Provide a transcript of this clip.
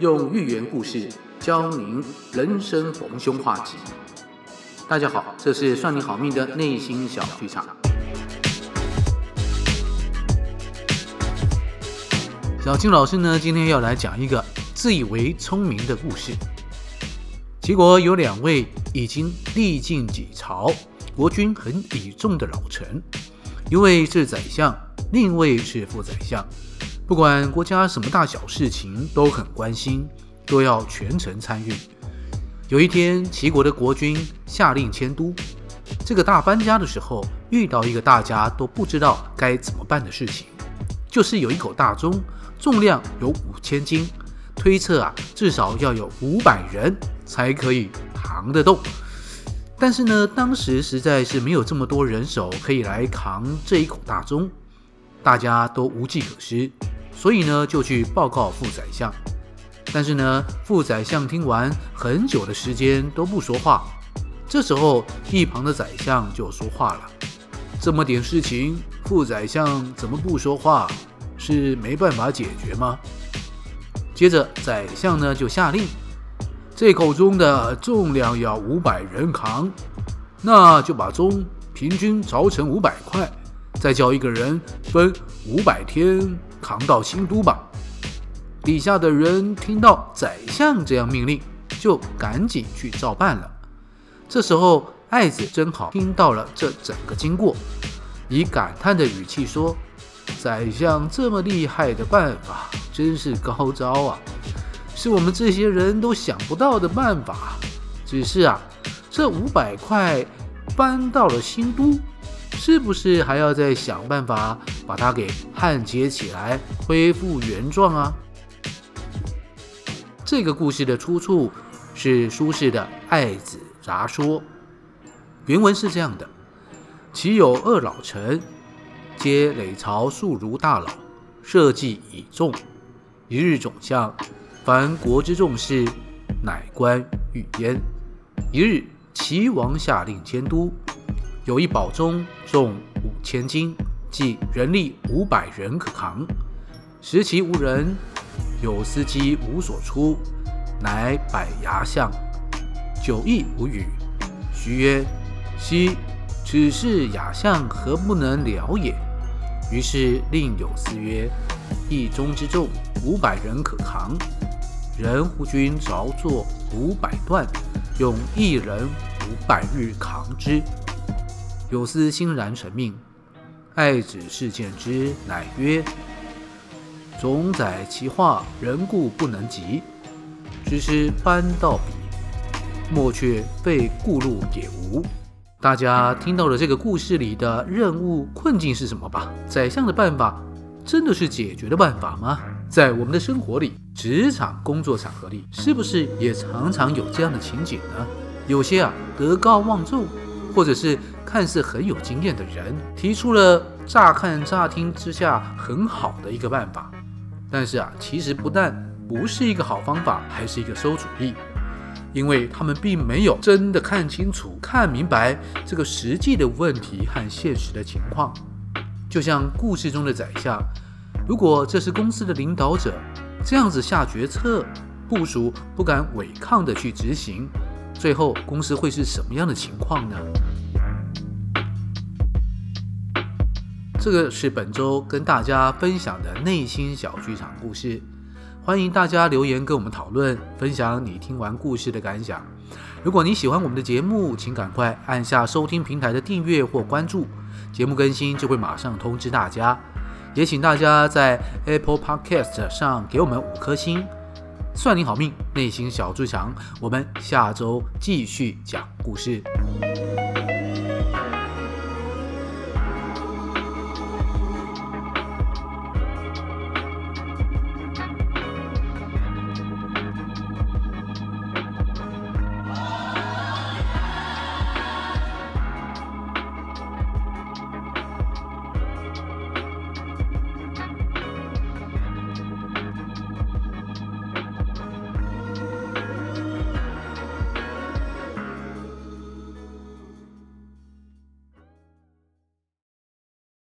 用寓言故事教您人生逢凶化吉。大家好，这是算你好命的内心小剧场。小金老师呢，今天要来讲一个自以为聪明的故事。齐国有两位已经历尽几朝、国君很倚重的老臣，一位是宰相，另一位是副宰相。不管国家什么大小事情都很关心，都要全程参与。有一天，齐国的国君下令迁都，这个大搬家的时候，遇到一个大家都不知道该怎么办的事情，就是有一口大钟，重量有五千斤，推测啊，至少要有五百人才可以扛得动。但是呢，当时实在是没有这么多人手可以来扛这一口大钟，大家都无计可施。所以呢，就去报告副宰相。但是呢，副宰相听完很久的时间都不说话。这时候，一旁的宰相就说话了：“这么点事情，副宰相怎么不说话？是没办法解决吗？”接着，宰相呢就下令：“这口钟的重量要五百人扛，那就把钟平均凿成五百块。”再叫一个人分五百天扛到新都吧。底下的人听到宰相这样命令，就赶紧去照办了。这时候，爱子正好听到了这整个经过，以感叹的语气说：“宰相这么厉害的办法，真是高招啊！是我们这些人都想不到的办法。只是啊，这五百块搬到了新都。”是不是还要再想办法把它给焊接起来，恢复原状啊？这个故事的出处是苏轼的《爱子杂说》，原文是这样的：齐有二老臣，皆累朝数儒大佬，社稷倚重。一日总相，凡国之重事，乃观玉焉。一日，齐王下令迁都。有一宝钟重五千斤，计人力五百人可扛。时其无人，有司机无所出，乃百牙相。久亦无语。徐曰：“昔此事雅相何不能了也？”于是令有司曰：“一钟之重，五百人可扛。人乎君凿作五百段，用一人五百日扛之。”有司欣然承命，爱子事见之，乃曰：“总载其话，人固不能及。只是搬到彼，莫却被顾路也无。”大家听到了这个故事里的任务困境是什么吧？宰相的办法真的是解决的办法吗？在我们的生活里、职场、工作场合里，是不是也常常有这样的情景呢？有些啊德高望重，或者是。看似很有经验的人提出了乍看乍听之下很好的一个办法，但是啊，其实不但不是一个好方法，还是一个馊主意，因为他们并没有真的看清楚、看明白这个实际的问题和现实的情况。就像故事中的宰相，如果这是公司的领导者，这样子下决策，部署不敢违抗的去执行，最后公司会是什么样的情况呢？这个是本周跟大家分享的内心小剧场故事，欢迎大家留言跟我们讨论，分享你听完故事的感想。如果你喜欢我们的节目，请赶快按下收听平台的订阅或关注，节目更新就会马上通知大家。也请大家在 Apple Podcast 上给我们五颗星。算你好命，内心小剧场，我们下周继续讲故事。